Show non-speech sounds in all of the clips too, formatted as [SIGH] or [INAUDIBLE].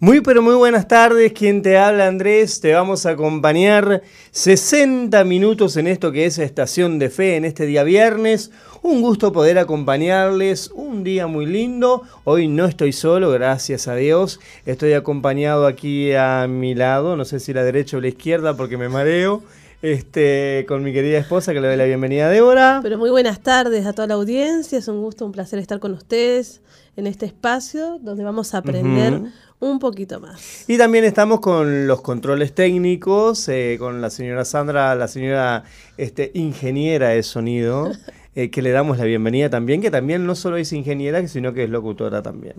Muy pero muy buenas tardes, quien te habla Andrés, te vamos a acompañar 60 minutos en esto que es Estación de Fe en este día viernes. Un gusto poder acompañarles, un día muy lindo. Hoy no estoy solo, gracias a Dios. Estoy acompañado aquí a mi lado, no sé si la derecha o la izquierda porque me mareo. Este, con mi querida esposa que le doy la bienvenida a Débora. Pero muy buenas tardes a toda la audiencia, es un gusto, un placer estar con ustedes en este espacio donde vamos a aprender un poquito más. Y también estamos con los controles técnicos, eh, con la señora Sandra, la señora este, ingeniera de sonido, [LAUGHS] eh, que le damos la bienvenida también, que también no solo es ingeniera, sino que es locutora también.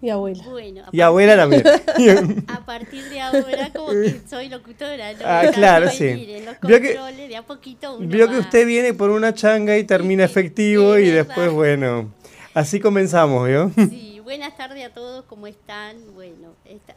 Y abuela. y abuela también. [LAUGHS] a partir de ahora como que [LAUGHS] soy locutora. ¿no? Ah, claro, sí. vio que, de a poquito vio que usted viene por una changa y termina efectivo y después, bueno, así comenzamos, ¿vio? Sí buenas tardes a todos, ¿cómo están? Bueno,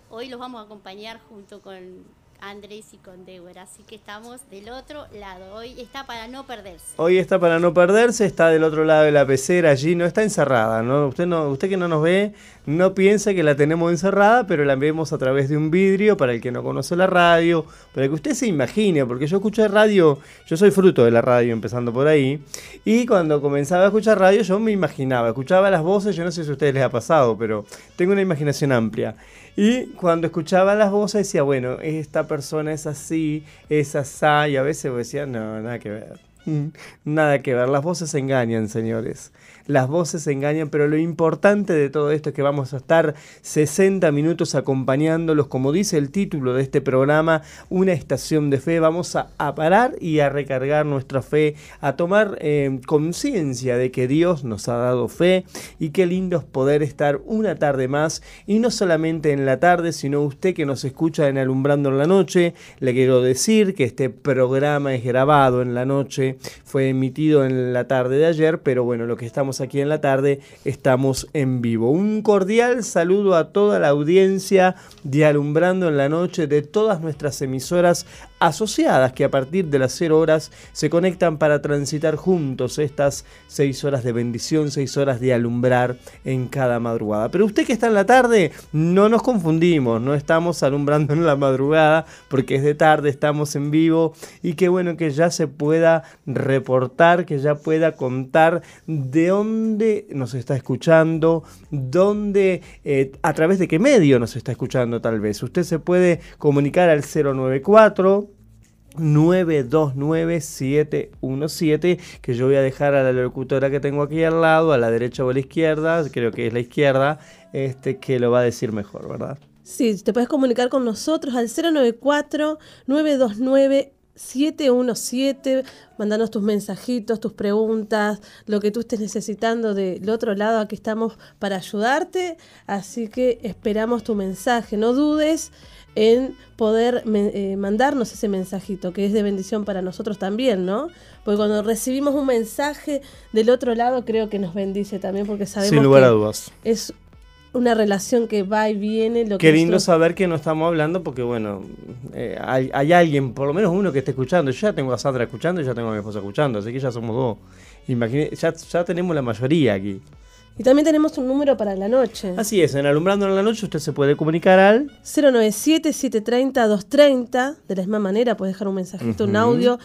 hoy los vamos a acompañar junto con Andrés y con Débora, así que estamos del otro lado. Hoy está para no perderse. Hoy está para no perderse, está del otro lado de la pecera allí, no está encerrada, ¿no? Usted, no, usted que no nos ve, no piensa que la tenemos encerrada, pero la vemos a través de un vidrio para el que no conoce la radio, para que usted se imagine, porque yo escuché radio, yo soy fruto de la radio, empezando por ahí, y cuando comenzaba a escuchar radio yo me imaginaba, escuchaba las voces, yo no sé si a ustedes les ha pasado, pero tengo una imaginación amplia. Y cuando escuchaba las voces decía, bueno, esta persona es así, es así, y a veces decía, no, nada que ver. [LAUGHS] Nada que ver, las voces engañan, señores las voces engañan, pero lo importante de todo esto es que vamos a estar 60 minutos acompañándolos, como dice el título de este programa, una estación de fe. Vamos a, parar y a recargar nuestra fe, a tomar eh, conciencia de que Dios nos ha dado fe y qué lindo es poder estar una tarde más y no solamente en la tarde, sino usted que nos escucha en Alumbrando en la Noche. Le quiero decir que este programa es grabado en la noche, fue emitido en la tarde de ayer, pero bueno, lo que estamos aquí en la tarde, estamos en vivo. Un cordial saludo a toda la audiencia de Alumbrando en la Noche de todas nuestras emisoras asociadas que a partir de las 0 horas se conectan para transitar juntos estas 6 horas de bendición, 6 horas de alumbrar en cada madrugada. Pero usted que está en la tarde, no nos confundimos, no estamos alumbrando en la madrugada porque es de tarde, estamos en vivo y qué bueno que ya se pueda reportar, que ya pueda contar de dónde nos está escuchando, dónde, eh, a través de qué medio nos está escuchando tal vez. Usted se puede comunicar al 094 929717 que yo voy a dejar a la locutora que tengo aquí al lado, a la derecha o a la izquierda, creo que es la izquierda, este que lo va a decir mejor, ¿verdad? Sí, te puedes comunicar con nosotros al 094 929 717, mandanos tus mensajitos, tus preguntas, lo que tú estés necesitando del otro lado, aquí estamos para ayudarte, así que esperamos tu mensaje, no dudes en poder eh, mandarnos ese mensajito, que es de bendición para nosotros también, ¿no? Porque cuando recibimos un mensaje del otro lado, creo que nos bendice también, porque sabemos Sin lugar a dudas. es una relación que va y viene. Lo Qué lindo saber que no estamos hablando, porque bueno, eh, hay, alguien, por lo menos uno que esté escuchando. Yo ya tengo a Sandra escuchando y ya tengo a mi esposa escuchando, así que ya somos dos. Imagine, ya, ya tenemos la mayoría aquí. Y también tenemos un número para la noche. Así es, en Alumbrando en la Noche usted se puede comunicar al 097-730-230. De la misma manera, puedes dejar un mensajito, un audio.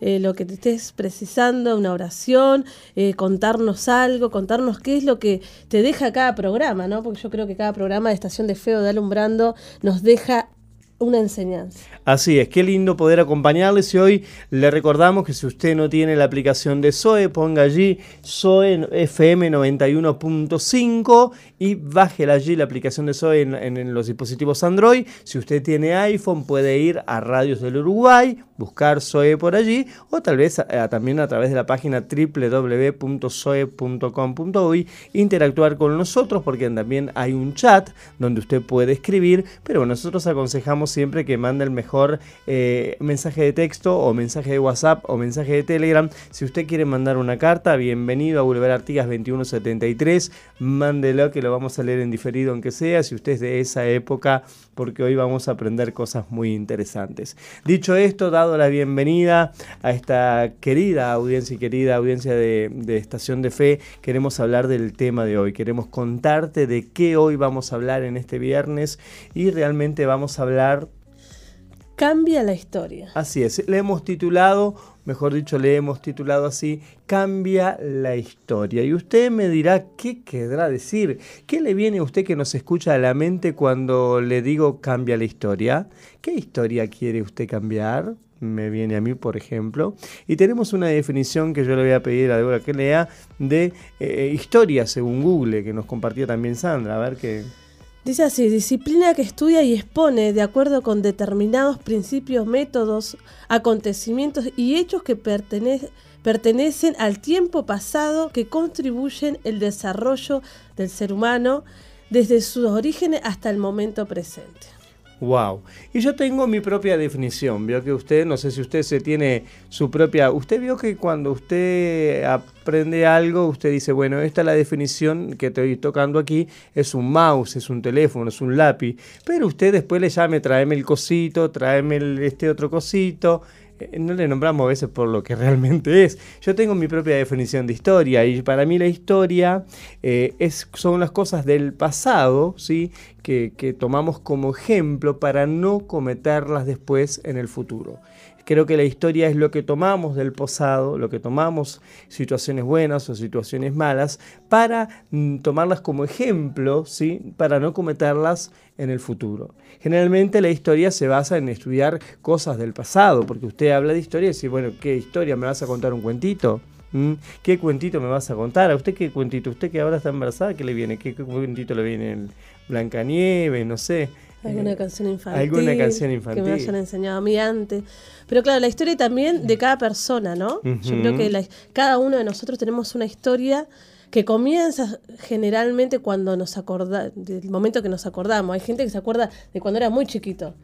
Eh, lo que te estés precisando, una oración, eh, contarnos algo, contarnos qué es lo que te deja cada programa, ¿no? Porque yo creo que cada programa de Estación de Feo de Alumbrando nos deja una enseñanza. Así es, qué lindo poder acompañarles y hoy le recordamos que si usted no tiene la aplicación de SOE, ponga allí SOE FM 91.5 y baje allí la aplicación de SOE en, los dispositivos Android. Si usted tiene iPhone puede ir a Radios del Uruguay, buscar SOE por allí o tal vez también a través de la página www.soe.com.uy interactuar con nosotros porque también hay un chat donde usted puede escribir, pero nosotros aconsejamos siempre que mande el mejor eh, mensaje de texto o mensaje de WhatsApp o mensaje de Telegram. Si usted quiere mandar una carta, bienvenido a Boulevard Artigas 2173. Mándelo que lo vamos a leer en diferido aunque sea. Si usted es de esa época, porque hoy vamos a aprender cosas muy interesantes. Dicho esto, dado la bienvenida a esta querida audiencia y querida audiencia de Estación de Fe, queremos hablar del tema de hoy. Queremos contarte de qué hoy vamos a hablar en este viernes y realmente vamos a hablar Cambia la historia. Así es, le hemos titulado, mejor dicho, le hemos titulado así, Cambia la historia. Y usted me dirá, ¿qué querrá decir? ¿Qué le viene a usted que nos escucha a la mente cuando le digo cambia la historia? ¿Qué historia quiere usted cambiar? Me viene a mí, por ejemplo. Y tenemos una definición que yo le voy a pedir a Débora que lea de eh, historia según Google, que nos compartió también Sandra. A ver qué... Dice así, disciplina que estudia y expone de acuerdo con determinados principios, métodos, acontecimientos y hechos que pertenecen al tiempo pasado que contribuyen el desarrollo del ser humano desde sus orígenes hasta el momento presente. Wow. Y yo tengo mi propia definición. Vio que usted, no sé si usted se tiene su propia. Usted vio que cuando usted aprende algo, usted dice, bueno, esta es la definición que estoy tocando aquí, es un mouse, es un teléfono, es un lápiz. Pero usted después le llame, tráeme el cosito, tráeme este otro cosito. Eh, no le nombramos a veces por lo que [LAUGHS] realmente es. Yo tengo mi propia definición de historia y para mí la historia eh, es, son las cosas del pasado ¿sí? que, que tomamos como ejemplo para no cometerlas después en el futuro. Creo que la historia es lo que tomamos del pasado, lo que tomamos situaciones buenas o situaciones malas, para mm, tomarlas como ejemplo, ¿sí? para no cometerlas en el futuro. Generalmente la historia se basa en estudiar cosas del pasado, porque usted habla de historia y dice, bueno, ¿qué historia? ¿Me vas a contar un cuentito? ¿Mm? ¿Qué cuentito me vas a contar? ¿A usted qué cuentito? ¿Usted que ahora está embarazada, qué le viene? ¿Qué, cuentito le viene? Blancanieves, no sé. Alguna eh, canción infantil. Alguna canción infantil. Que me hayan enseñado a mí antes. Pero claro, la historia también de cada persona, ¿no? Yo creo que cada uno de nosotros tenemos una historia que comienza generalmente cuando nos acordamos, del momento que nos acordamos. Hay gente que se acuerda de cuando era muy chiquito,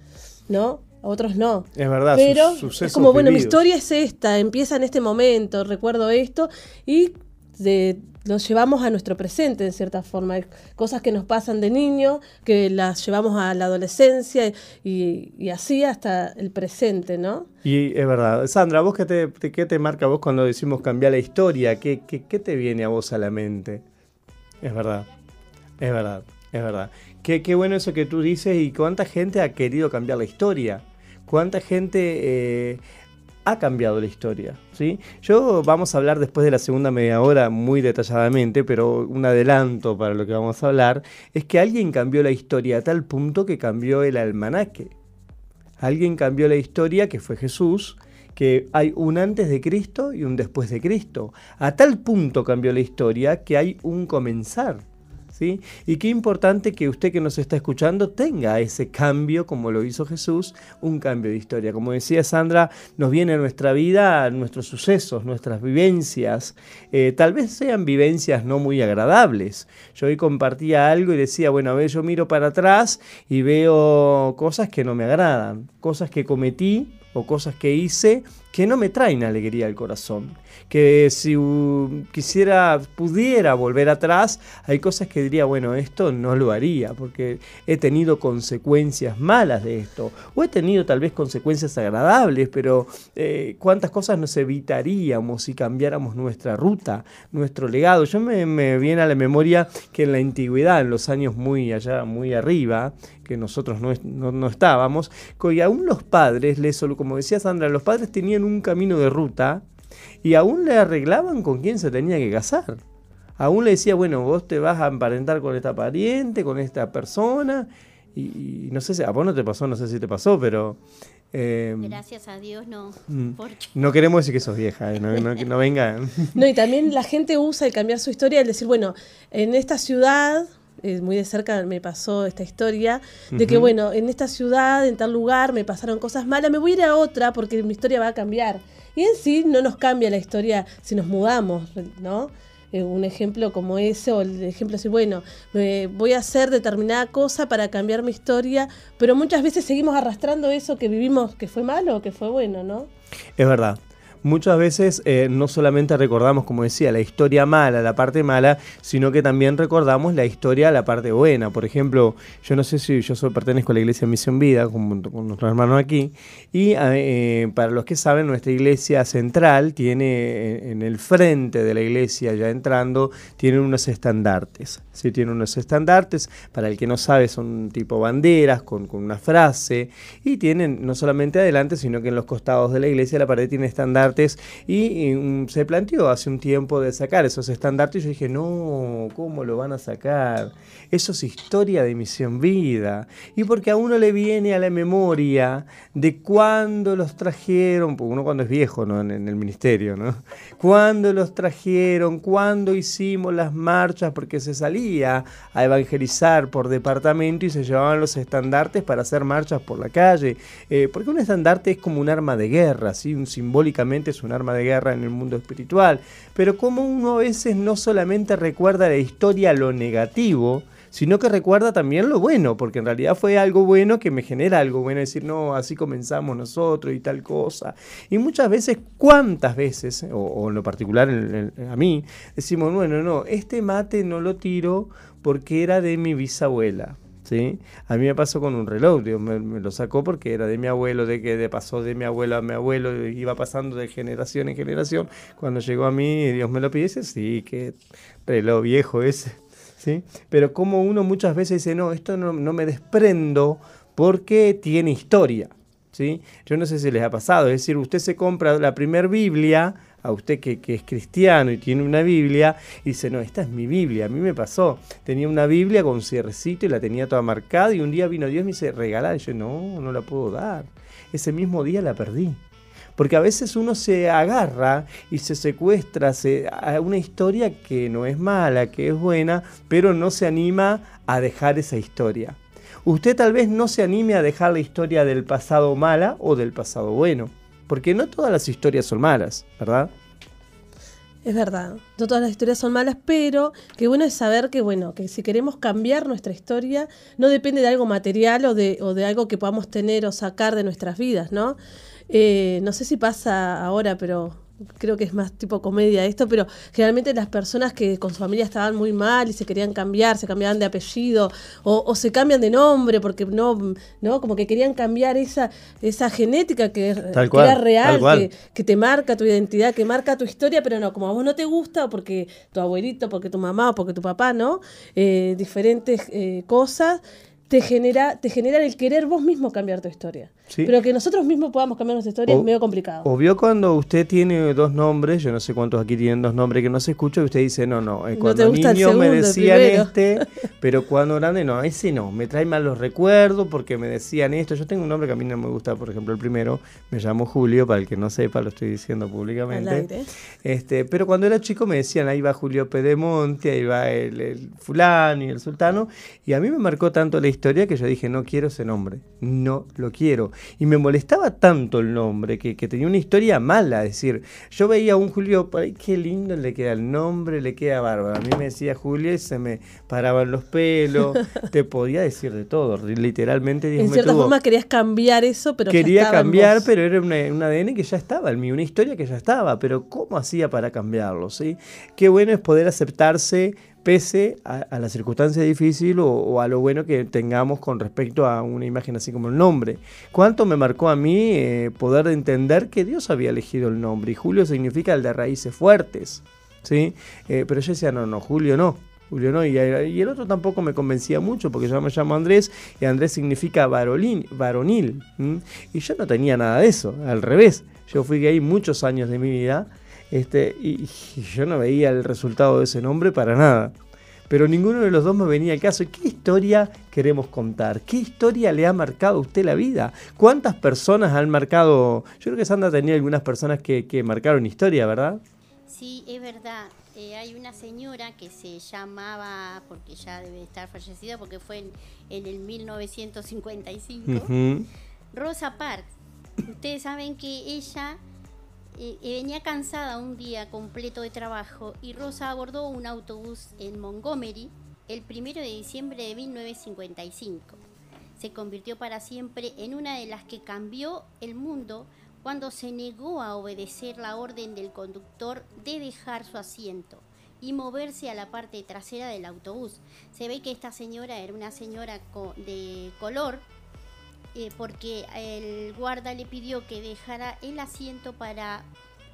¿no? A otros no. Es verdad, Pero es como, bueno, mi historia es esta, empieza en este momento, recuerdo esto, y de los llevamos a nuestro presente de cierta forma. Cosas que nos pasan de niño, que las llevamos a la adolescencia y, así hasta el presente, ¿no? Y es verdad. Sandra, ¿vos qué te, qué te marca vos cuando decimos cambiar la historia? ¿Qué, qué, qué te viene a vos a la mente? Es verdad, es verdad, es verdad. Qué, qué bueno eso que tú dices y cuánta gente ha querido cambiar la historia. Cuánta gente... Eh, ha cambiado la historia. ¿sí? Yo vamos a hablar después de la segunda media hora muy detalladamente, pero un adelanto para lo que vamos a hablar es que alguien cambió la historia a tal punto que cambió el almanaque. Alguien cambió la historia que fue Jesús, que hay un antes de Cristo y un después de Cristo. A tal punto cambió la historia que hay un comenzar. Y qué importante que usted que nos está escuchando tenga ese cambio, como lo hizo Jesús, un cambio de historia. Como decía Sandra, nos viene a nuestra vida nuestros sucesos, nuestras vivencias. Eh, tal vez sean vivencias no muy agradables. Yo hoy compartía algo y decía, bueno, a ver, yo miro para atrás y veo cosas que no me agradan, cosas que cometí o cosas que hice que no me traen alegría al corazón. Que si quisiera, pudiera volver atrás, hay cosas que diría, bueno, esto no lo haría, porque he tenido consecuencias malas de esto, o he tenido tal vez consecuencias agradables, pero eh, cuántas cosas nos evitaríamos si cambiáramos nuestra ruta, nuestro legado. Yo me, me viene a la memoria que en la antigüedad, en los años muy allá, muy arriba, que nosotros no, no, estábamos, que aún los padres, les, como decía Sandra, los padres tenían un camino de ruta y aún le arreglaban con quién se tenía que casar. Aún le decía, bueno, vos te vas a emparentar con esta pariente, con esta persona, y, no sé si a vos no te pasó, no sé si te pasó, pero... Eh, Gracias a Dios no. Mm, no queremos decir que sos vieja, eh, no, no, no venga. No, y también la gente usa el cambiar su historia, el decir, bueno, en esta ciudad muy de cerca me pasó esta historia, de que bueno, en esta ciudad, en tal lugar, me pasaron cosas malas, me voy a ir a otra porque mi historia va a cambiar. Y en sí no nos cambia la historia si nos mudamos, ¿no? eh, un ejemplo como ese, o el ejemplo así, bueno, voy a hacer determinada cosa para cambiar mi historia, pero muchas veces seguimos arrastrando eso que vivimos, que fue malo o que fue bueno, ¿no? Es verdad muchas veces eh, no solamente recordamos, como decía, la historia mala, la parte mala, sino que también recordamos la historia, la parte buena. Por ejemplo, yo no sé si yo soy, pertenezco a la iglesia Misión Vida, con, con nuestros aquí, y eh, para los que saben, nuestra iglesia central tiene eh, en el frente de la iglesia, ya entrando, tiene unos estandartes. ¿sí? Tiene unos estandartes, para el que no sabe, son tipo banderas con, con una frase, y tienen no solamente adelante, sino que en los costados de la iglesia la pared tiene estandartes y, mm, se planteó hace un tiempo de sacar esos estandartes y yo dije, no, ¿cómo lo van a sacar? Eso es historia de misión vida. Y porque a uno le viene a la memoria de cuando los trajeron, uno cuando es viejo ¿no? en, el ministerio, ¿no? Cuando los trajeron, cuando hicimos las marchas, porque se salía a evangelizar por departamento y se llevaban los estandartes para hacer marchas por la calle. Eh, porque un estandarte es como un arma de guerra, ¿sí? simbólicamente es un arma de guerra en el mundo espiritual, pero como uno a veces no solamente recuerda la historia lo negativo, sino que recuerda también lo bueno, porque en realidad fue algo bueno que me genera algo bueno, decir, no, así comenzamos nosotros y tal cosa. Y muchas veces, ¿cuántas veces, o, en lo particular a mí, decimos, bueno, no, este mate no lo tiro porque era de mi bisabuela. A mí me pasó con un reloj, me, lo sacó porque era de mi abuelo, de que de pasó de mi abuelo a mi abuelo, iba pasando de generación en generación. Cuando llegó a mí, Dios me lo pidiese, sí, qué reloj viejo ese, ¿sí? Pero como uno muchas veces dice, no, esto no, no me desprendo porque tiene historia, ¿sí? Yo no sé si les ha pasado, es decir, usted se compra la primera Biblia, a usted que, es cristiano y tiene una Biblia y dice, no, esta es mi Biblia, a mí me pasó. Tenía una Biblia con cierrecito y la tenía toda marcada y un día vino Dios y me dice, regalá. Y yo, no, no la puedo dar. Ese mismo día la perdí. Porque a veces uno se agarra y se secuestra a una historia que no es mala, que es buena, pero no se anima a dejar esa historia. Usted tal vez no se anime a dejar la historia del pasado mala o del pasado bueno. Porque no todas las historias son malas, ¿verdad? Es verdad, no todas las historias son malas, pero qué bueno es saber que, bueno, que si queremos cambiar nuestra historia, no depende de algo material o de, o de algo que podamos tener o sacar de nuestras vidas, ¿no? Eh, no sé si pasa ahora, pero creo que es más tipo comedia esto, pero generalmente las personas que con su familia estaban muy mal y se querían cambiar, se cambiaban de apellido o, se cambian de nombre porque no, no, como que querían cambiar esa, esa genética que, era real, que, te marca tu identidad, que marca tu historia, pero no, como a vos no te gusta, porque tu abuelito, porque tu mamá, o porque tu papá, ¿no? Eh, diferentes eh, cosas te genera, te genera el querer vos mismo cambiar tu historia. Pero que nosotros mismos podamos cambiar nuestra historia es medio complicado. O vio cuando usted tiene dos nombres, yo no sé cuántos aquí tienen dos nombres que no se escucha, y usted dice, no, no, eh, cuando niño me decían este, pero cuando grande, no, ese no, me trae malos recuerdos porque me decían esto. Yo tengo un nombre que a mí no me gusta, por ejemplo, el primero, me llamo Julio, para el que no sepa, lo estoy diciendo públicamente. Este, pero cuando era chico me decían, ahí va Julio Pedemonte, ahí va el, el fulano y el sultano, y a mí me marcó tanto la historia que yo dije, no quiero ese nombre, no lo quiero. Y me molestaba tanto el nombre que, tenía una historia mala. Es decir, yo veía a un Julio, ay, qué lindo le queda el nombre, le queda bárbaro. A mí me decía Julio y se me paraban los pelos. [LAUGHS] Te podía decir de todo, literalmente. Dios en cierta forma querías cambiar eso, pero. Quería cambiar, pero era una, un ADN que ya estaba en mí, una historia que ya estaba. Pero ¿cómo hacía para cambiarlo? ¿sí? Qué bueno es poder aceptarse pese a, la circunstancia difícil o, a lo bueno que tengamos con respecto a una imagen así como el nombre. ¿Cuánto me marcó a mí eh, poder entender que Dios había elegido el nombre? Y Julio significa el de raíces fuertes. ¿sí? Eh, pero yo decía, no, no, Julio no. Julio no, y, el otro tampoco me convencía mucho porque yo me llamo Andrés y Andrés significa varonil. Y yo no tenía nada de eso, al revés. Yo fui gay muchos años de mi vida este, y, yo no veía el resultado de ese nombre para nada. Pero ninguno de los dos me venía al caso. ¿Qué historia queremos contar? ¿Qué historia le ha marcado a usted la vida? ¿Cuántas personas han marcado? Yo creo que Sandra tenía algunas personas que, marcaron historia, ¿verdad? Sí, es verdad. Eh, hay una señora que se llamaba, porque ya debe estar fallecida, porque fue en, en el 1955, Rosa Parks. Ustedes saben que ella venía cansada un día completo de trabajo y Rosa abordó un autobús en Montgomery el 1 de diciembre de 1955. Se convirtió para siempre en una de las que cambió el mundo cuando se negó a obedecer la orden del conductor de dejar su asiento y moverse a la parte trasera del autobús. Se ve que esta señora era una señora de color eh, porque el guarda le pidió que dejara el asiento para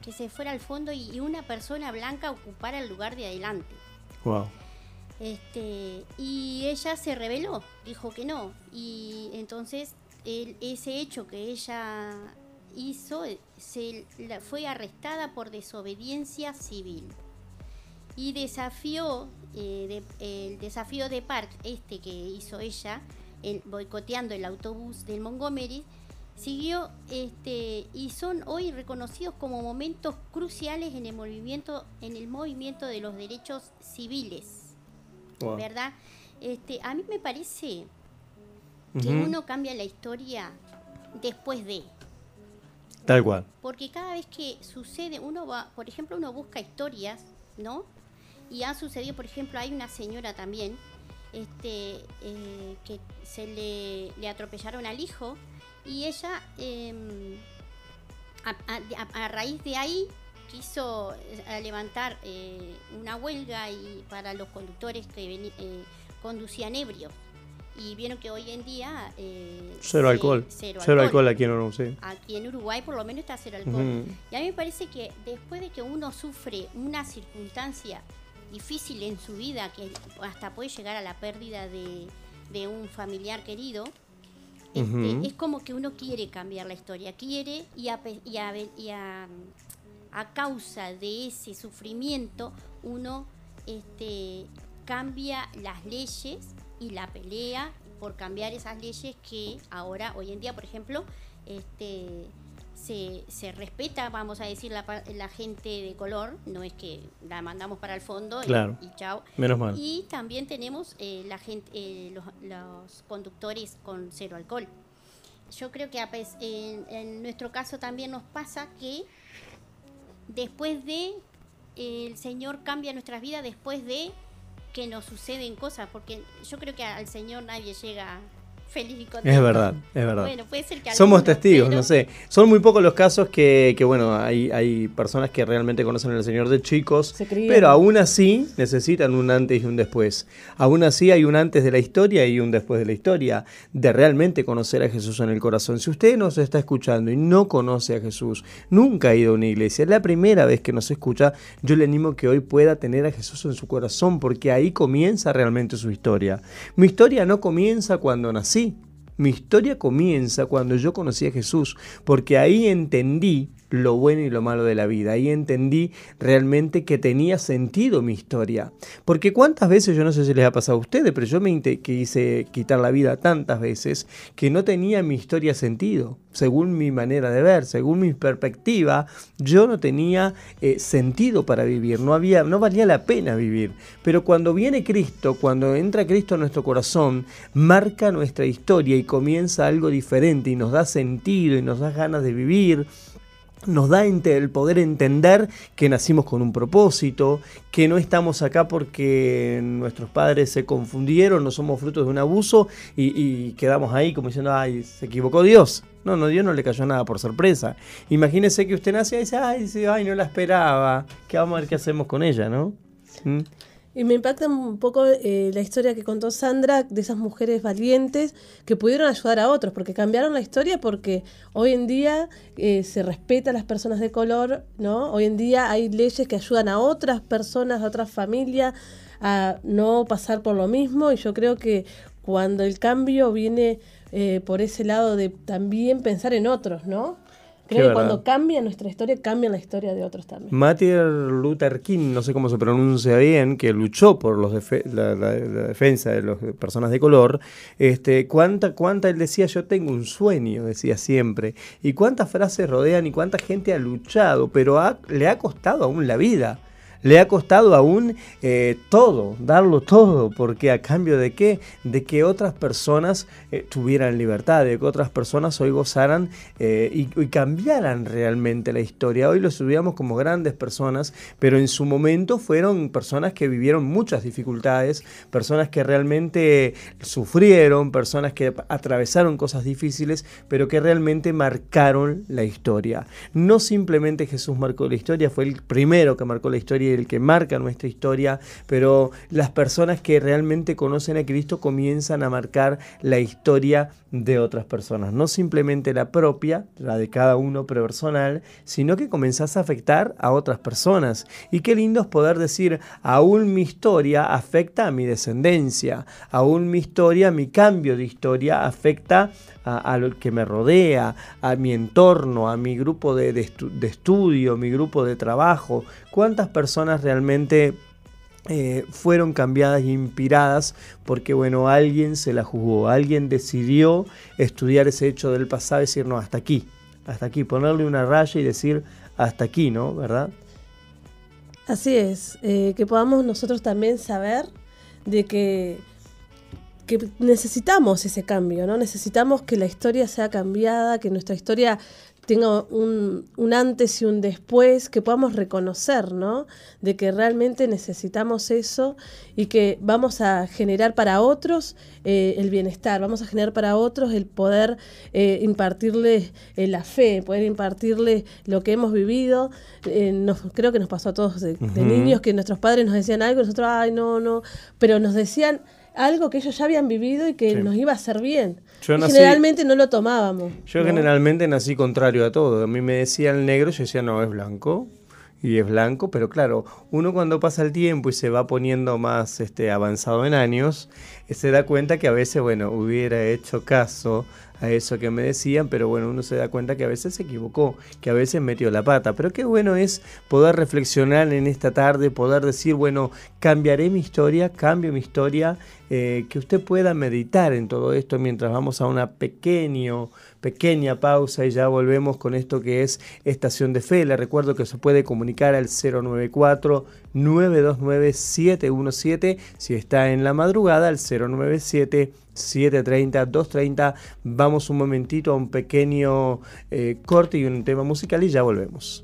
que se fuera al fondo y, una persona blanca ocupara el lugar de adelante. Wow. Este, y ella se rebeló, dijo que no. Y entonces ese hecho que ella hizo se, fue arrestada por desobediencia civil. Y desafió, eh, el desafío de Park, este que hizo ella, boicoteando el autobús del Montgomery, siguió este, y son hoy reconocidos como momentos cruciales en el movimiento, en el movimiento de los derechos civiles. ¿Verdad? Este, a mí me parece que uno cambia la historia después de. Tal cual. Porque cada vez que sucede, uno va, por ejemplo, uno busca historias, ¿no? Y ha sucedido, por ejemplo, hay una señora también este, eh, que se le, le, atropellaron al hijo y ella em, a, raíz de ahí quiso eh, levantar eh, una huelga y para los conductores que conducían ebrios. Y vieron que hoy en día cero alcohol. cero, alcohol. aquí en Uruguay aquí en Uruguay por lo menos está cero alcohol. Y a mí me parece que después de que uno sufre una circunstancia difícil en su vida, que hasta puede llegar a la pérdida de, un familiar querido, este, es como que uno quiere cambiar la historia, quiere y a, y a, causa de ese sufrimiento uno este, cambia las leyes y la pelea por cambiar esas leyes que ahora, hoy en día, por ejemplo, este, se, se respeta, vamos a decir, la, la, gente de color, no es que la mandamos para el fondo y, chao. Menos mal. Y también tenemos eh, la gente, eh, los, conductores con cero alcohol. Yo creo que en, nuestro caso también nos pasa que después de el Señor cambia nuestras vidas después de que nos suceden cosas, porque yo creo que al Señor nadie llega feliz y contento. Es verdad, es verdad. Bueno, puede ser que Somos testigos, no sé. Son muy pocos los casos que, que bueno, hay, hay personas que realmente conocen al Señor de chicos, pero aún así necesitan un antes y un después. Aún así hay un antes de la historia y un después de la historia, de realmente conocer a Jesús en el corazón. Si usted nos está escuchando y no conoce a Jesús, nunca ha ido a una iglesia, es la primera vez que nos escucha, yo le animo que hoy pueda tener a Jesús en su corazón, porque ahí comienza realmente su historia. Mi historia no comienza cuando nací mi historia comienza cuando yo conocí a Jesús, porque ahí entendí lo bueno y lo malo de la vida. Ahí entendí realmente que tenía sentido mi historia. Porque cuántas veces, yo no sé si les ha pasado a ustedes, pero yo me quise quitar la vida tantas veces que no tenía mi historia sentido. Según mi manera de ver, según mi perspectiva, yo no tenía eh, sentido para vivir, no, había, no valía la pena vivir. Pero cuando viene Cristo, cuando entra Cristo a nuestro corazón, marca nuestra historia y comienza algo diferente y nos da sentido y nos da ganas de vivir nos da el poder entender que nacimos con un propósito, que no estamos acá porque nuestros padres se confundieron, no somos frutos de un abuso y, quedamos ahí como diciendo, ay, se equivocó Dios. No, no, Dios no le cayó nada por sorpresa. Imagínese que usted nace y dice, ay, ay, no la esperaba, ¿Qué vamos a ver qué hacemos con ella, ¿no? ¿Mm? Y me impacta un poco eh, la historia que contó Sandra de esas mujeres valientes que pudieron ayudar a otros, porque cambiaron la historia porque hoy en día eh, se respeta a las personas de color, ¿no? Hoy en día hay leyes que ayudan a otras personas, a otras familias a no pasar por lo mismo y yo creo que cuando el cambio viene eh, por ese lado de también pensar en otros, ¿no? Creo que cuando cambia nuestra historia, cambia la historia de otros también. Martin Luther King, no sé cómo se pronuncia bien, que luchó por los la, defensa de las personas de color, este, cuánta, cuánta él decía, yo tengo un sueño, decía siempre, y cuántas frases rodean y cuánta gente ha luchado, pero le ha costado aún la vida Le ha costado aún eh, todo, darlo todo, porque a cambio de qué? De que otras personas eh, tuvieran libertad, de que otras personas hoy gozaran eh, y, cambiaran realmente la historia. Hoy los estudiamos como grandes personas, pero en su momento fueron personas que vivieron muchas dificultades, personas que realmente sufrieron, personas que atravesaron cosas difíciles, pero que realmente marcaron la historia. No simplemente Jesús marcó la historia, fue el primero que marcó la historia el que marca nuestra historia, pero las personas que realmente conocen a Cristo comienzan a marcar la historia de otras personas, no simplemente la propia, la de cada uno personal, sino que comenzás a afectar a otras personas. Y qué lindo es poder decir, aún mi historia afecta a mi descendencia, aún mi historia, mi cambio de historia afecta a, lo que me rodea, a mi entorno, a mi grupo de, de estudio, mi grupo de trabajo. ¿Cuántas personas realmente eh, fueron cambiadas e inspiradas porque, bueno, alguien se la jugó, alguien decidió estudiar ese hecho del pasado y decir, no, hasta aquí, hasta aquí, ponerle una raya y decir, hasta aquí, ¿no? ¿Verdad? Así es, eh, que podamos nosotros también saber de que, que necesitamos ese cambio, ¿no? Necesitamos que la historia sea cambiada, que nuestra historia tenga un, un, antes y un después, que podamos reconocer, ¿no? De que realmente necesitamos eso y que vamos a generar para otros eh, el bienestar, vamos a generar para otros el poder eh, impartirles eh, la fe, poder impartirles lo que hemos vivido. Nos, creo que nos pasó a todos de, uh -huh. de, niños que nuestros padres nos decían algo, nosotros, ay, no, no, pero nos decían algo que ellos ya habían vivido y que sí. nos iba a hacer bien. Yo nací, generalmente no lo tomábamos. Yo ¿no? generalmente nací contrario a todo. A mí me decía el negro, yo decía, no, es blanco. Y es blanco, pero claro, uno cuando pasa el tiempo y se va poniendo más este, avanzado en años, se da cuenta que a veces, bueno, hubiera hecho caso a eso que me decían, pero bueno, uno se da cuenta que a veces se equivocó, que a veces metió la pata. Pero qué bueno es poder reflexionar en esta tarde, poder decir, bueno, cambiaré mi historia, cambio mi historia, eh, que usted pueda meditar en todo esto mientras vamos a una pequeño, pequeña pausa y ya volvemos con esto que es Estación de Fe. Le recuerdo que se puede comunicar al 094 929 717 si está en la madrugada al 097 7.30, 2.30. Vamos un momentito a un pequeño eh, corte y un tema musical y ya volvemos.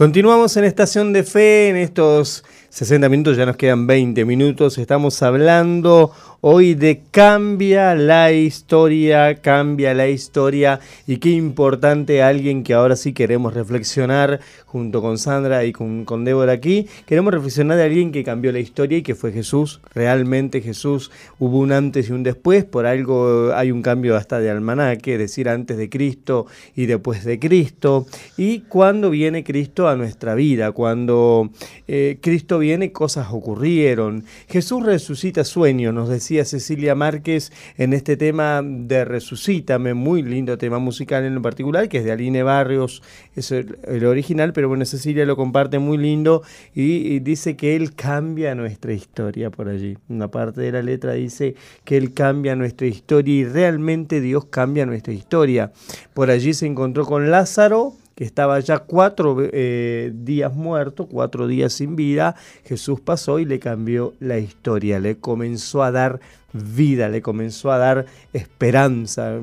Continuamos en Estación de Fe, en estos 60 minutos, ya nos quedan 20 minutos, estamos hablando hoy de cambia la historia, cambia la historia. Y qué importante alguien que ahora sí queremos reflexionar junto con Sandra y con, con, Débora aquí, queremos reflexionar de alguien que cambió la historia y que fue Jesús, realmente Jesús, hubo un antes y un después, por algo hay un cambio hasta de almanaque, decir, antes de Cristo y después de Cristo, y cuando viene Cristo a nuestra vida, cuando eh, Cristo viene cosas ocurrieron, Jesús resucita sueños, nos decía Cecilia Márquez en este tema de Resucítame, muy lindo tema musical en lo particular, que es de Aline Barrios, es el, original, pero bueno, Cecilia lo comparte muy lindo y, dice que él cambia nuestra historia por allí. Una parte de la letra dice que él cambia nuestra historia y realmente Dios cambia nuestra historia. Por allí se encontró con Lázaro, que estaba ya cuatro eh, días muerto, cuatro días sin vida, Jesús pasó y le cambió la historia, le comenzó a dar vida, le comenzó a dar esperanza,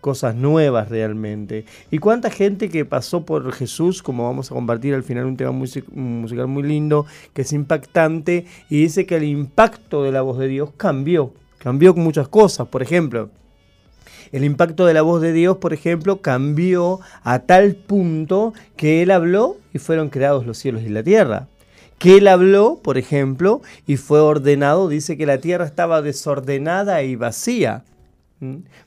cosas nuevas realmente. ¿Y cuánta gente que pasó por Jesús, como vamos a compartir al final un tema music musical muy lindo, que es impactante, y dice que el impacto de la voz de Dios cambió, cambió muchas cosas, por ejemplo, el impacto de la voz de Dios, por ejemplo, cambió a tal punto que Él habló y fueron creados los cielos y la tierra. Que Él habló, por ejemplo, y fue ordenado, dice que la tierra estaba desordenada y vacía.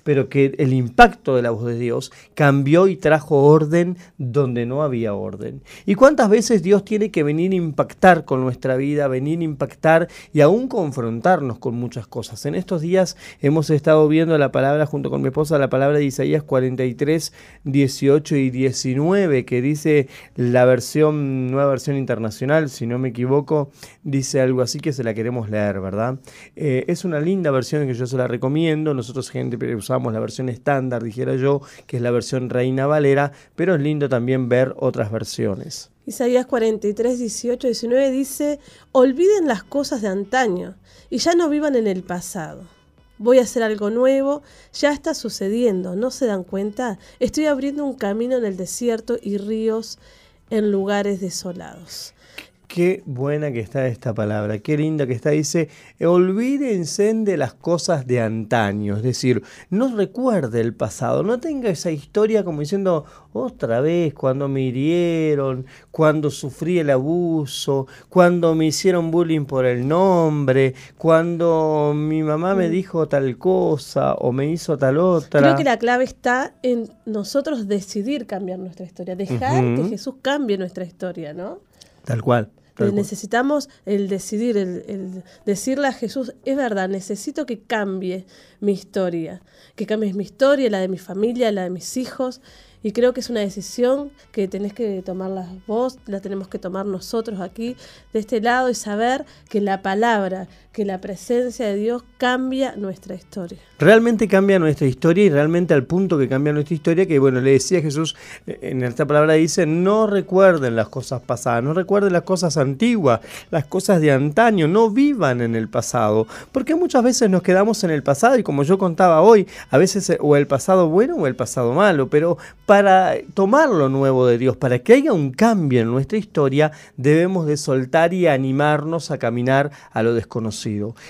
Pero que el impacto de la voz de Dios cambió y trajo orden donde no había orden. ¿Y cuántas veces Dios tiene que venir a impactar con nuestra vida, venir a impactar y aún confrontarnos con muchas cosas? En estos días hemos estado viendo la palabra junto con mi esposa, la palabra de Isaías 43, 18 y 19, que dice la versión, nueva versión internacional, si no me equivoco, dice algo así que se la queremos leer, ¿verdad? Eh, es una linda versión que yo se la recomiendo. Nosotros, usamos la versión estándar, dijera yo, que es la versión Reina Valera, pero es lindo también ver otras versiones. Isaías 43, 18, 19 dice, olviden las cosas de antaño y ya no vivan en el pasado. Voy a hacer algo nuevo, ya está sucediendo, ¿no se dan cuenta? Estoy abriendo un camino en el desierto y ríos en lugares desolados. Qué buena que está esta palabra, qué linda que está. Dice, olvídense de las cosas de antaño, es decir, no recuerde el pasado, no tenga esa historia como diciendo, otra vez, cuando me hirieron, cuando sufrí el abuso, cuando me hicieron bullying por el nombre, cuando mi mamá me mm. dijo tal cosa o me hizo tal otra. Creo que la clave está en nosotros decidir cambiar nuestra historia, dejar que Jesús cambie nuestra historia, ¿no? Tal cual. Necesitamos el decidir, el, decirle a Jesús, es verdad, necesito que cambie mi historia, que cambie mi historia, la de mi familia, la de mis hijos. Y creo que es una decisión que tenés que tomarla vos, la tenemos que tomar nosotros aquí, de este lado, y saber que la palabra, que la presencia de Dios cambia nuestra historia. Realmente cambia nuestra historia y realmente al punto que cambia nuestra historia, que bueno, le decía Jesús, eh, en esta palabra dice, no recuerden las cosas pasadas, no recuerden las cosas antiguas, las cosas de antaño, no vivan en el pasado, porque muchas veces nos quedamos en el pasado y como yo contaba hoy, a veces eh, o el pasado bueno o el pasado malo, pero para tomar lo nuevo de Dios, para que haya un cambio en nuestra historia, debemos de soltar y animarnos a caminar a lo desconocido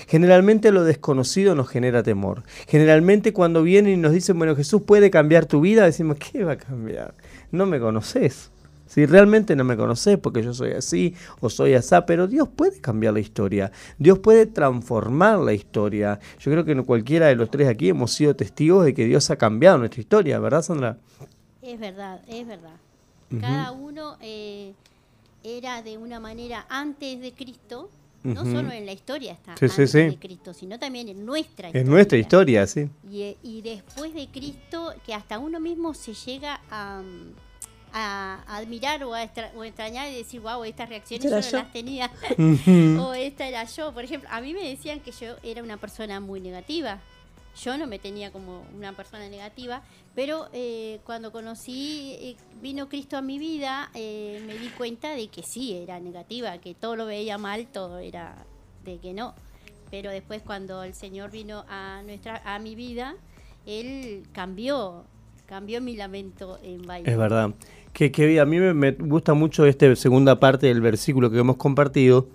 Generalmente lo desconocido nos genera temor. Generalmente cuando vienen y nos dicen, bueno, Jesús puede cambiar tu vida, decimos, ¿qué va a cambiar? No me conoces. Si realmente no me conoces porque yo soy así o soy así, pero Dios puede cambiar la historia. Dios puede transformar la historia. Yo creo que cualquiera de los tres aquí hemos sido testigos de que Dios ha cambiado nuestra historia, ¿verdad, Sandra? Es verdad, es verdad. Cada uno eh, era de una manera antes de Cristo no solo en la historia está de Cristo, sino también en nuestra historia. En nuestra historia, sí. Y, después de Cristo, que hasta uno mismo se llega a, admirar o a extrañar y decir, wow, estas reacciones yo no las tenía. [LAUGHS] o esta era yo. Por ejemplo, a mí me decían que yo era una persona muy negativa yo no me tenía como una persona negativa, pero eh, cuando conocí, eh, vino Cristo a mi vida, eh, me di cuenta de que sí, era negativa, que todo lo veía mal, todo era de que no. Pero después cuando el Señor vino a, nuestra, a mi vida, Él cambió, cambió mi lamento en baile. Es verdad. Que, que a mí me, me gusta mucho esta segunda parte del versículo que hemos compartido,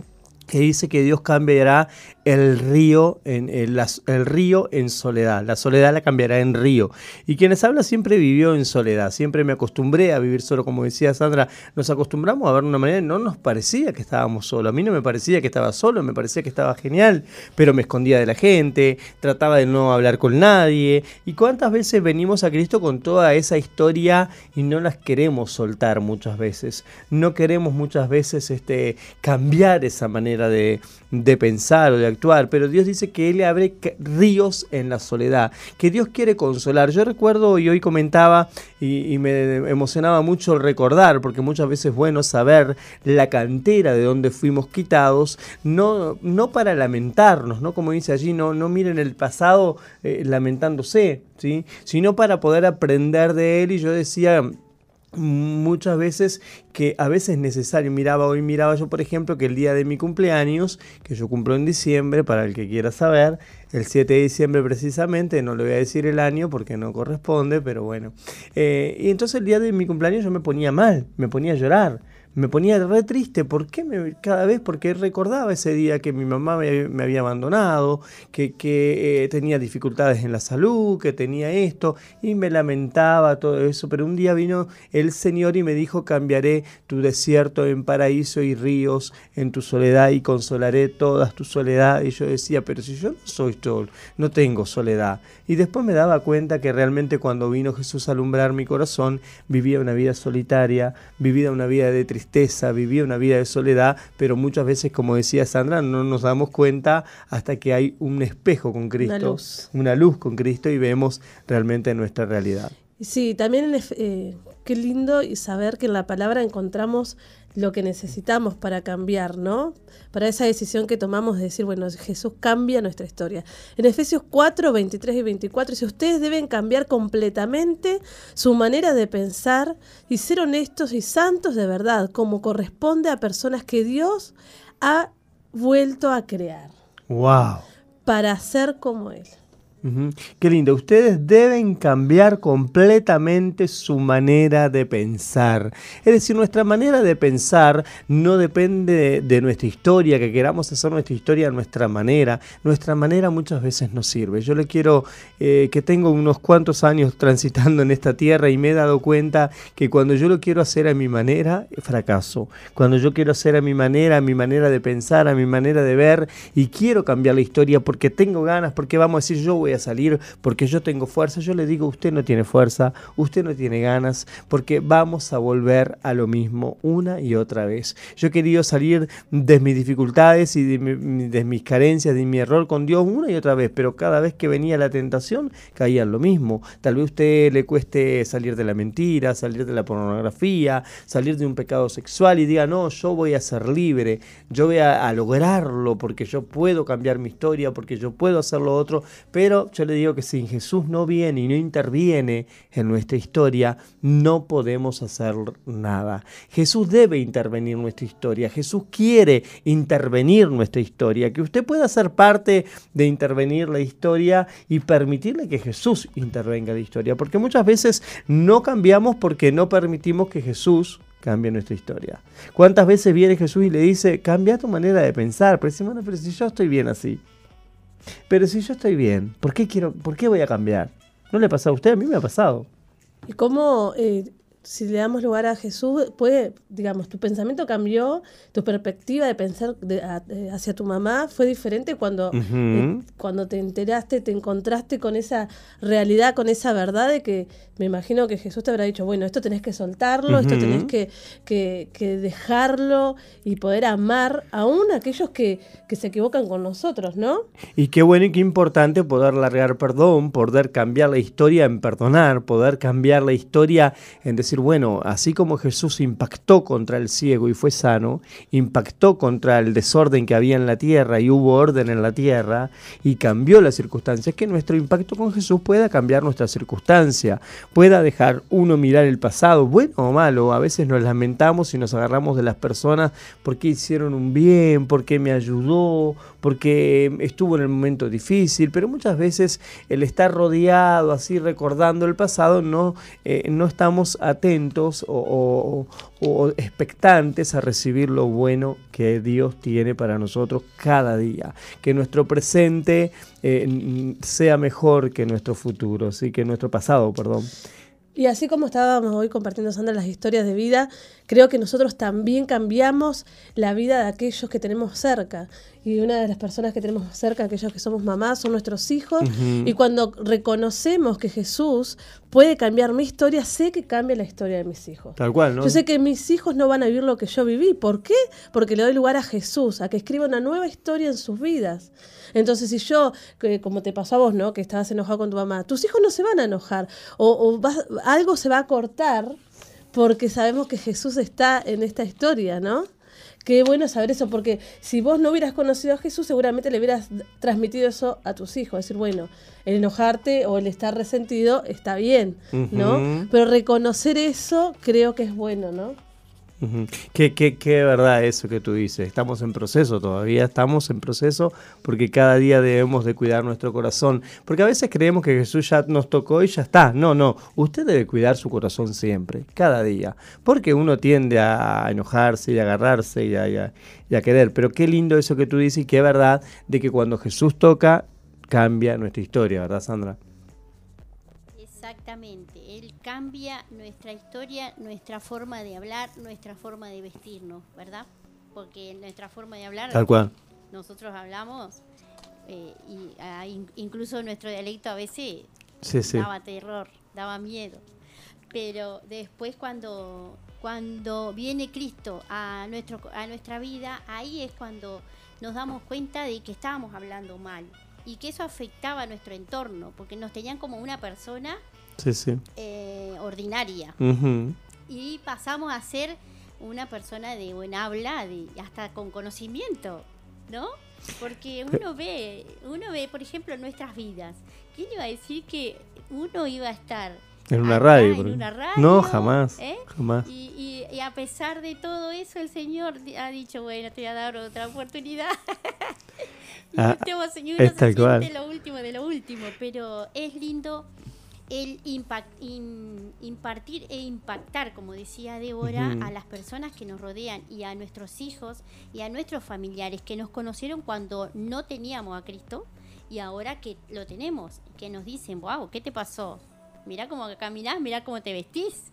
que dice que Dios cambiará el río en el, río en soledad. La soledad la cambiará en río. Y quienes habla siempre vivió en soledad. Siempre me acostumbré a vivir solo, como decía Sandra. Nos acostumbramos a ver de una manera. No nos parecía que estábamos solos. A mí no me parecía que estaba solo. Me parecía que estaba genial. Pero me escondía de la gente. Trataba de no hablar con nadie. Y cuántas veces venimos a Cristo con toda esa historia y no las queremos soltar muchas veces. No queremos muchas veces este, cambiar esa manera de, de pensar o de actuar, pero Dios dice que Él abre ríos en la soledad, que Dios quiere consolar. Yo recuerdo y hoy comentaba y, me emocionaba mucho recordar, porque muchas veces es bueno saber la cantera de donde fuimos quitados, no, no para lamentarnos, ¿no? como dice allí, no, no miren el pasado eh, lamentándose, ¿sí? sino para poder aprender de Él. Y yo decía, muchas veces que a veces es necesario. Miraba hoy, miraba yo, por ejemplo, que el día de mi cumpleaños, que yo cumplo en diciembre, para el que quiera saber, el 7 de diciembre precisamente, no le voy a decir el año porque no corresponde, pero bueno. Eh, y entonces el día de mi cumpleaños yo me ponía mal, me ponía a llorar me ponía re triste. ¿Por qué cada vez? Porque recordaba ese día que mi mamá me, había abandonado, que, que eh, tenía dificultades en la salud, que tenía esto, y me lamentaba todo eso. Pero un día vino el Señor y me dijo, cambiaré tu desierto en paraíso y ríos en tu soledad y consolaré todas tu soledad. Y yo decía, pero si yo no soy sol, no tengo soledad. Y después me daba cuenta que realmente cuando vino Jesús a alumbrar mi corazón, vivía una vida solitaria, vivía una vida de tristeza, vivía una vida de soledad, pero muchas veces, como decía Sandra, no nos damos cuenta hasta que hay un espejo con Cristo, una luz, una luz con Cristo y vemos realmente nuestra realidad. Sí, también eh, qué lindo saber que en la palabra encontramos lo que necesitamos para cambiar, ¿no? Para esa decisión que tomamos de decir, bueno, Jesús cambia nuestra historia. En Efesios 4, 23 y 24 si ustedes deben cambiar completamente su manera de pensar y ser honestos y santos de verdad, como corresponde a personas que Dios ha vuelto a crear. ¡Wow! Para ser como Él. Qué lindo. Ustedes deben cambiar completamente su manera de pensar. Es decir, nuestra manera de pensar no depende de, nuestra historia, que queramos hacer nuestra historia a nuestra manera. Nuestra manera muchas veces no sirve. Yo le quiero eh, que tengo unos cuantos años transitando en esta tierra y me he dado cuenta que cuando yo lo quiero hacer a mi manera, fracaso. Cuando yo quiero hacer a mi manera, a mi manera de pensar, a mi manera de ver y quiero cambiar la historia porque tengo ganas, porque vamos a decir yo voy a salir porque yo tengo fuerza, yo le digo, usted no tiene fuerza, usted no tiene ganas, porque vamos a volver a lo mismo una y otra vez. Yo he querido salir de mis dificultades y de, mis carencias, de mi error con Dios una y otra vez, pero cada vez que venía la tentación caía en lo mismo. Tal vez a usted le cueste salir de la mentira, salir de la pornografía, salir de un pecado sexual y diga, no, yo voy a ser libre, yo voy a lograrlo porque yo puedo cambiar mi historia, porque yo puedo hacer lo otro, pero yo le digo que si Jesús no viene y no interviene en nuestra historia, no podemos hacer nada. Jesús debe intervenir en nuestra historia. Jesús quiere intervenir en nuestra historia. Que usted pueda ser parte de intervenir la historia y permitirle que Jesús intervenga la historia. Porque muchas veces no cambiamos porque no permitimos que Jesús cambie nuestra historia. ¿Cuántas veces viene Jesús y le dice, cambia tu manera de pensar? Pero si yo estoy bien así. Pero si yo estoy bien, ¿por qué, quiero, ¿por qué voy a cambiar? ¿No le ha pasado a usted? A mí me ha pasado. ¿Y cómo eh, si le damos lugar a Jesús, puede, digamos, tu pensamiento cambió, tu perspectiva de pensar hacia tu mamá fue diferente cuando, eh, cuando te enteraste, te encontraste con esa realidad, con esa verdad de que me imagino que Jesús te habrá dicho, bueno, esto tenés que soltarlo, esto tenés que, que, dejarlo y poder amar aún a aquellos que, que se equivocan con nosotros, ¿no? Y qué bueno y qué importante poder largar perdón, poder cambiar la historia en perdonar, poder cambiar la historia en decir, bueno, así como Jesús impactó contra el ciego y fue sano, impactó contra el desorden que había en la tierra y hubo orden en la tierra y cambió las circunstancias, que nuestro impacto con Jesús pueda cambiar nuestra circunstancia, pueda dejar uno mirar el pasado, bueno o malo, a veces nos lamentamos y nos agarramos de las personas porque hicieron un bien, porque me ayudó, porque estuvo en el momento difícil, pero muchas veces el estar rodeado así recordando el pasado no, eh, no estamos atentos o, expectantes a recibir lo bueno que Dios tiene para nosotros cada día. Que nuestro presente eh, sea mejor que nuestro futuro, ¿sí? que nuestro pasado, perdón. Y así como estábamos hoy compartiendo, Sandra, las historias de vida, creo que nosotros también cambiamos la vida de aquellos que tenemos cerca. Y una de las personas que tenemos cerca, aquellos que somos mamás, son nuestros hijos. Y cuando reconocemos que Jesús puede cambiar mi historia, sé que cambia la historia de mis hijos. Tal cual, ¿no? Yo sé que mis hijos no van a vivir lo que yo viví. ¿Por qué? Porque le doy lugar a Jesús, a que escriba una nueva historia en sus vidas. Entonces, si yo, como te pasó a vos, ¿no? Que estabas enojado con tu mamá, tus hijos no se van a enojar. O, algo se va a cortar porque sabemos que Jesús está en esta historia, ¿no? Qué bueno saber eso, porque si vos no hubieras conocido a Jesús, seguramente le hubieras transmitido eso a tus hijos. Decir, bueno, el enojarte o el estar resentido está bien, ¿no? Pero reconocer eso creo que es bueno, ¿no? Qué, qué, qué verdad eso que tú dices. Estamos en proceso, todavía estamos en proceso porque cada día debemos de cuidar nuestro corazón. Porque a veces creemos que Jesús ya nos tocó y ya está. No, no. Usted debe cuidar su corazón siempre, cada día. Porque uno tiende a enojarse y a agarrarse y a, a- y a querer. Pero qué lindo eso que tú dices y qué verdad de que cuando Jesús toca, cambia nuestra historia, ¿verdad, Sandra? Exactamente, Él cambia nuestra historia, nuestra forma de hablar, nuestra forma de vestirnos, ¿verdad? Porque nuestra forma de hablar, Tal cual. nosotros hablamos eh, y ah, in- incluso nuestro dialecto a veces Sí, sí. daba terror, daba miedo. Pero después cuando, cuando viene Cristo a, nuestro, a nuestra vida, ahí es cuando nos damos cuenta de que estábamos hablando mal y que eso afectaba a nuestro entorno, porque nos tenían como una persona Sí, sí. eh, ordinaria Ujú. y pasamos a ser una persona de buen habla, de, hasta con conocimiento, ¿no? Porque uno ve, uno ve, por ejemplo, nuestras vidas. ¿Quién iba a decir que uno iba a estar En una radio. en una radio, No, jamás. ¿eh? Jamás. Y, y- y a pesar de todo eso, el Señor ha dicho, bueno, te voy a dar otra oportunidad. [LAUGHS] y Ah, último, es tal cual. lo último de lo último, pero es lindo el impact- in- impartir e impactar, como decía Débora, a las personas que nos rodean y a nuestros hijos y a nuestros familiares que nos conocieron cuando no teníamos a Cristo y ahora que lo tenemos, que nos dicen, wow, ¿qué te pasó? Mirá cómo caminás, mirá cómo te vestís.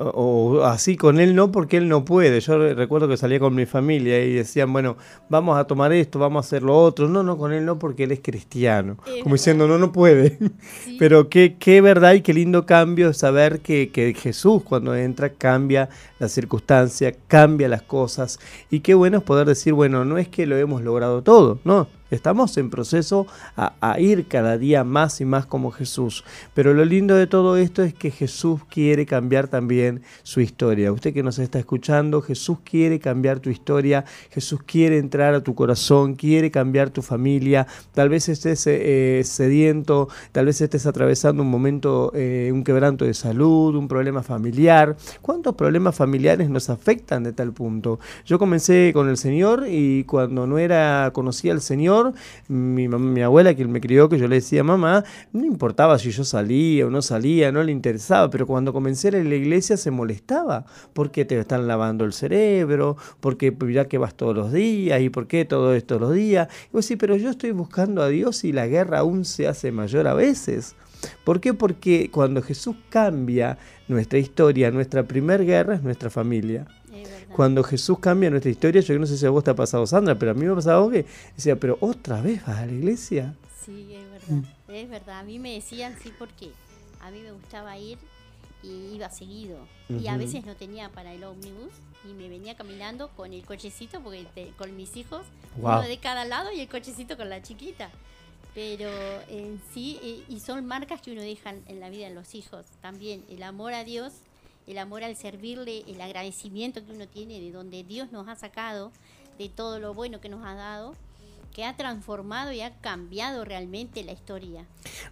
O, o así con él no, porque él no puede. Yo re- recuerdo que salía con mi familia y decían, bueno, vamos a tomar esto, vamos a hacer lo otro. No, no, con él no, porque él es cristiano. Es Como verdad. diciendo, no, no puede. Sí. [LAUGHS] Pero qué, qué verdad y qué lindo cambio saber que, que Jesús cuando entra cambia la circunstancia, cambia las cosas. Y qué bueno es poder decir, bueno, no es que lo hemos logrado todo, no. Estamos en proceso a, ir cada día más y más como Jesús. Pero lo lindo de todo esto es que Jesús quiere cambiar también su historia. Usted que nos está escuchando, Jesús quiere cambiar tu historia, Jesús quiere entrar a tu corazón, quiere cambiar tu familia. Tal vez estés eh, sediento, tal vez estés atravesando un momento, eh, un quebranto de salud, un problema familiar. ¿Cuántos problemas familiares nos afectan de tal punto? Yo comencé con el Señor y cuando no era conocía al Señor, mi, abuela que me crió, que yo le decía mamá, no importaba si yo salía o no salía, no le interesaba, pero cuando comencé a ir a la iglesia se molestaba, porque te están lavando el cerebro, porque ya que vas todos los días y por qué todo esto días. Y vos pero yo estoy buscando a Dios y la guerra aún se hace mayor a veces. ¿Por qué? Porque cuando Jesús cambia nuestra historia, nuestra primer guerra es nuestra familia. Cuando Jesús cambia nuestra historia, yo no sé si a vos te ha pasado, Sandra, pero a mí me ha pasado que decía, pero otra vez vas a la iglesia. Sí, es verdad. Es verdad. A mí me decían sí porque a mí me gustaba ir y iba seguido. Y a veces no tenía para el ómnibus y me venía caminando con el cochecito porque te- con mis hijos, Wow. uno de cada lado y el cochecito con la chiquita. Pero en sí, eh, y son marcas que uno deja en la vida de los hijos. También el amor a Dios, el amor al servirle, el agradecimiento que uno tiene de donde Dios nos ha sacado, de todo lo bueno que nos ha dado, que ha transformado y ha cambiado realmente la historia.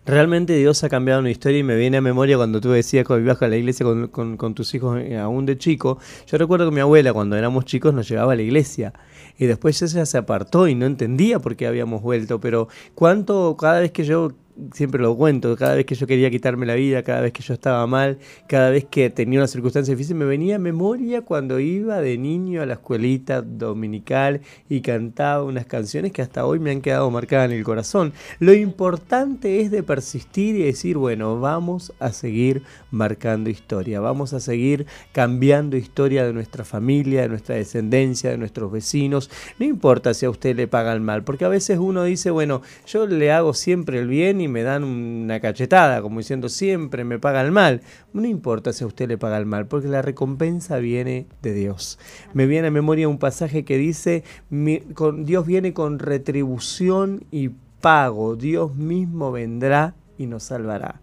Realmente Dios ha cambiado una historia y me viene a memoria cuando tú decías que ibas a la iglesia con tus hijos eh, aún de chico. Yo recuerdo que mi abuela cuando éramos chicos nos llevaba a la iglesia y después ella se apartó y no entendía por qué habíamos vuelto, pero cuánto cada vez que yo siempre lo cuento, cada vez que yo quería quitarme la vida, cada vez que yo estaba mal, cada vez que tenía una circunstancia difícil, me venía a memoria cuando iba de niño a la escuelita dominical y cantaba unas canciones que hasta hoy me han quedado marcadas en el corazón. Lo importante es de persistir y decir, bueno, vamos a seguir marcando historia, vamos a seguir cambiando historia de nuestra familia, de nuestra descendencia, de nuestros vecinos. No importa si a usted le pagan mal, porque a veces uno dice, bueno, yo le hago siempre el bien y me dan una cachetada, como diciendo, siempre me pagan mal. No importa si a usted le paga el mal, porque la recompensa viene de Dios. Me viene a memoria un pasaje que dice, "Mi- con, Dios viene con retribución y pago, Dios mismo vendrá y nos salvará.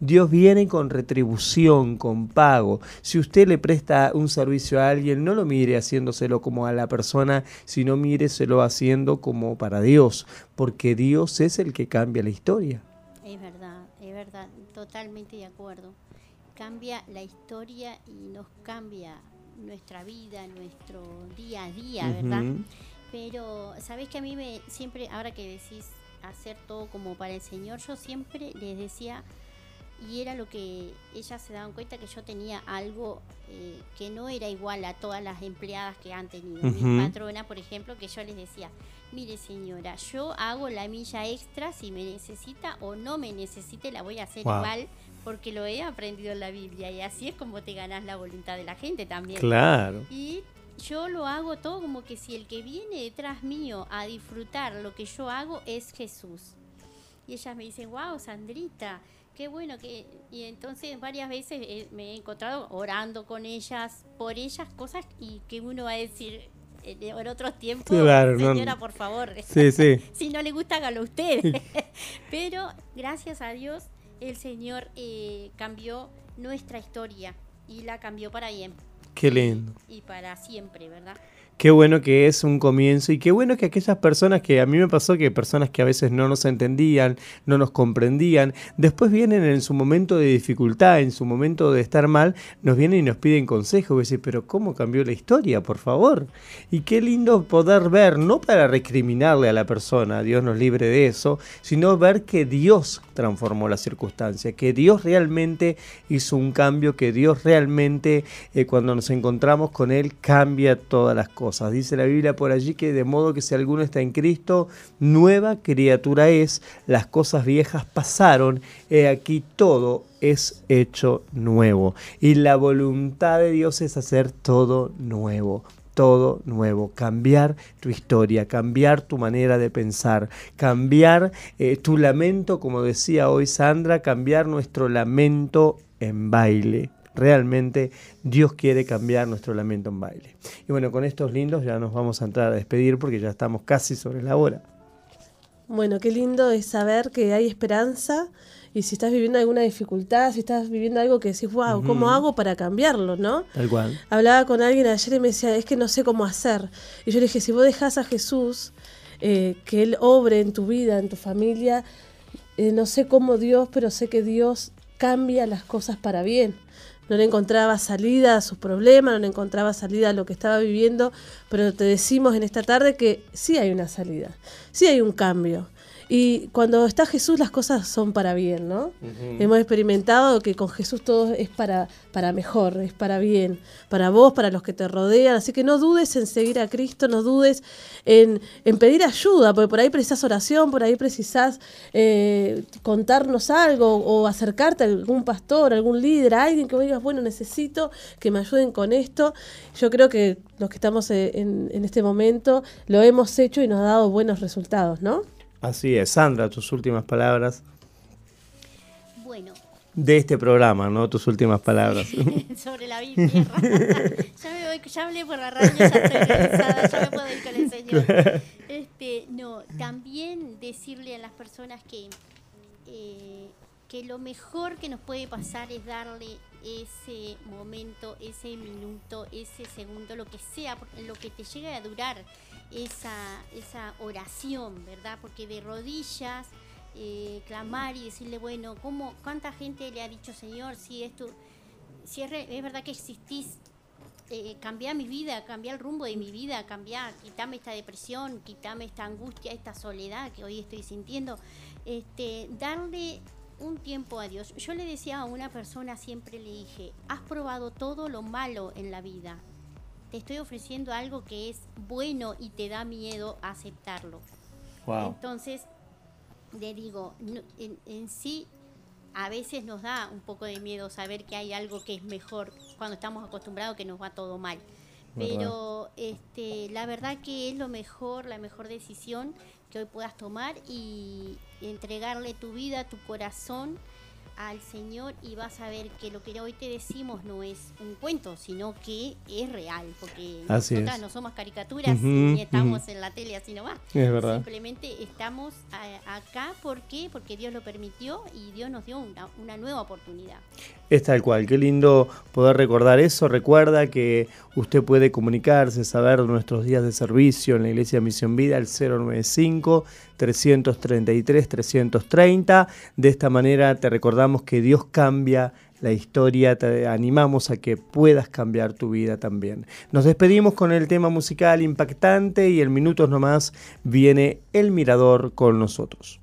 Dios viene con retribución, con pago. Si usted le presta un servicio a alguien, no lo mire haciéndoselo como a la persona, sino míreselo haciendo como para Dios, porque Dios es el que cambia la historia. Es verdad, es verdad, totalmente de acuerdo. Cambia la historia y nos cambia nuestra vida, nuestro día a día, ¿verdad? Pero, ¿sabes que a mí me siempre, ahora que decís hacer todo como para el Señor, yo siempre les decía, y era lo que ellas se daban cuenta que yo tenía algo eh, que no era igual a todas las empleadas que han tenido. Mi patrona, por ejemplo, que yo les decía, mire señora, yo hago la milla extra si me necesita o no me necesite, la voy a hacer igual porque lo he aprendido en la Biblia y así es como te ganas la voluntad de la gente también. Claro. Y yo lo hago todo como que si el que viene detrás mío a disfrutar lo que yo hago es Jesús. Y ellas me dicen, wow, Sandrita, qué bueno que... Y entonces varias veces eh, me he encontrado orando con ellas, por ellas, cosas y que uno va a decir, en otros tiempos, señora, por favor, sí, sí. [LAUGHS] si no le gusta, hágalo usted. [LAUGHS] Pero gracias a Dios, el Señor eh, cambió nuestra historia y la cambió para bien. Qué lindo. Y para siempre, ¿verdad? Qué bueno que es un comienzo y qué bueno que aquellas personas que a mí me pasó que personas que a veces no nos entendían, no nos comprendían, después vienen en su momento de dificultad, en su momento de estar mal, nos vienen y nos piden consejo. Decir, pero ¿cómo cambió la historia, por favor? Y qué lindo poder ver, no para recriminarle a la persona, Dios nos libre de eso, sino ver que Dios transformó la circunstancia, que Dios realmente hizo un cambio, que Dios realmente eh, cuando nos encontramos con Él cambia todas las cosas. Dice la Biblia por allí que de modo que si alguno está en Cristo, nueva criatura es, las cosas viejas pasaron, he aquí todo es hecho nuevo. Y la voluntad de Dios es hacer todo nuevo todo nuevo, cambiar tu historia, cambiar tu manera de pensar, cambiar eh, tu lamento, como decía hoy Sandra, cambiar nuestro lamento en baile realmente Dios quiere cambiar nuestro lamento en baile. Y bueno, con estos lindos ya nos vamos a entrar a despedir porque ya estamos casi sobre la hora. Bueno, qué lindo es saber que hay esperanza y si estás viviendo alguna dificultad, si estás viviendo algo que decís, wow, ¿cómo hago para cambiarlo? ¿no? Tal cual. Hablaba con alguien ayer y me decía, es que no sé cómo hacer. Y yo le dije, si vos dejas a Jesús eh, que Él obre en tu vida, en tu familia, eh, no sé cómo Dios, pero sé que Dios cambia las cosas para bien no le encontraba salida a sus problemas, no le encontraba salida a lo que estaba viviendo, pero te decimos en esta tarde que sí hay una salida, sí hay un cambio. Y cuando está Jesús las cosas son para bien, ¿no? Hemos experimentado que con Jesús todo es para, para mejor, es para bien, para vos, para los que te rodean. Así que no dudes en seguir a Cristo, no dudes en, pedir ayuda, porque por ahí precisas oración, por ahí precisas eh, contarnos algo o acercarte a algún pastor, algún líder, a alguien que digas, bueno, necesito que me ayuden con esto. Yo creo que los que estamos eh, en, en este momento lo hemos hecho y nos ha dado buenos resultados, ¿no? Así es. Sandra, tus últimas palabras. Bueno. De este programa, ¿no? Tus últimas palabras. [LAUGHS] Sobre la Biblia. [LAUGHS] ya, me voy, ya hablé por la radio, ya estoy realizada, ya me puedo ir con el Señor. Este, no, también decirle a las personas que, eh, que lo mejor que nos puede pasar es darle ese momento, ese minuto, ese segundo, lo que sea, lo que te llegue a durar esa, esa oración, ¿verdad? Porque de rodillas, eh, clamar y decirle, bueno, ¿cómo, ¿cuánta gente le ha dicho, Señor, si esto, si es, es verdad que existís, eh, mi vida, cambiar el rumbo de mi vida, cambiar, quitame esta depresión, quitame esta angustia, esta soledad que hoy estoy sintiendo, este, darle un tiempo a Dios. Yo le decía a una persona, siempre le dije, has probado todo lo malo en la vida, te estoy ofreciendo algo que es bueno y te da miedo aceptarlo. Entonces, le digo, en, sí a veces nos da un poco de miedo saber que hay algo que es mejor cuando estamos acostumbrados que nos va todo mal. Pero este, la verdad que es lo mejor, la mejor decisión que hoy puedas tomar y entregarle tu vida, tu corazón al Señor y vas a ver que lo que hoy te decimos no es un cuento, sino que es real, porque nosotras no somos caricaturas ni estamos en la tele así nomás. Es verdad. Simplemente estamos acá, ¿por qué? Porque Dios lo permitió y Dios nos dio una, una nueva oportunidad. Es tal cual, qué lindo poder recordar eso. Recuerda que usted puede comunicarse, saber nuestros días de servicio en la Iglesia Misión Vida al 095 333 330. De esta manera te recordamos que Dios cambia la historia, te animamos a que puedas cambiar tu vida también. Nos despedimos con el tema musical impactante y en minutos nomás viene El Mirador con nosotros.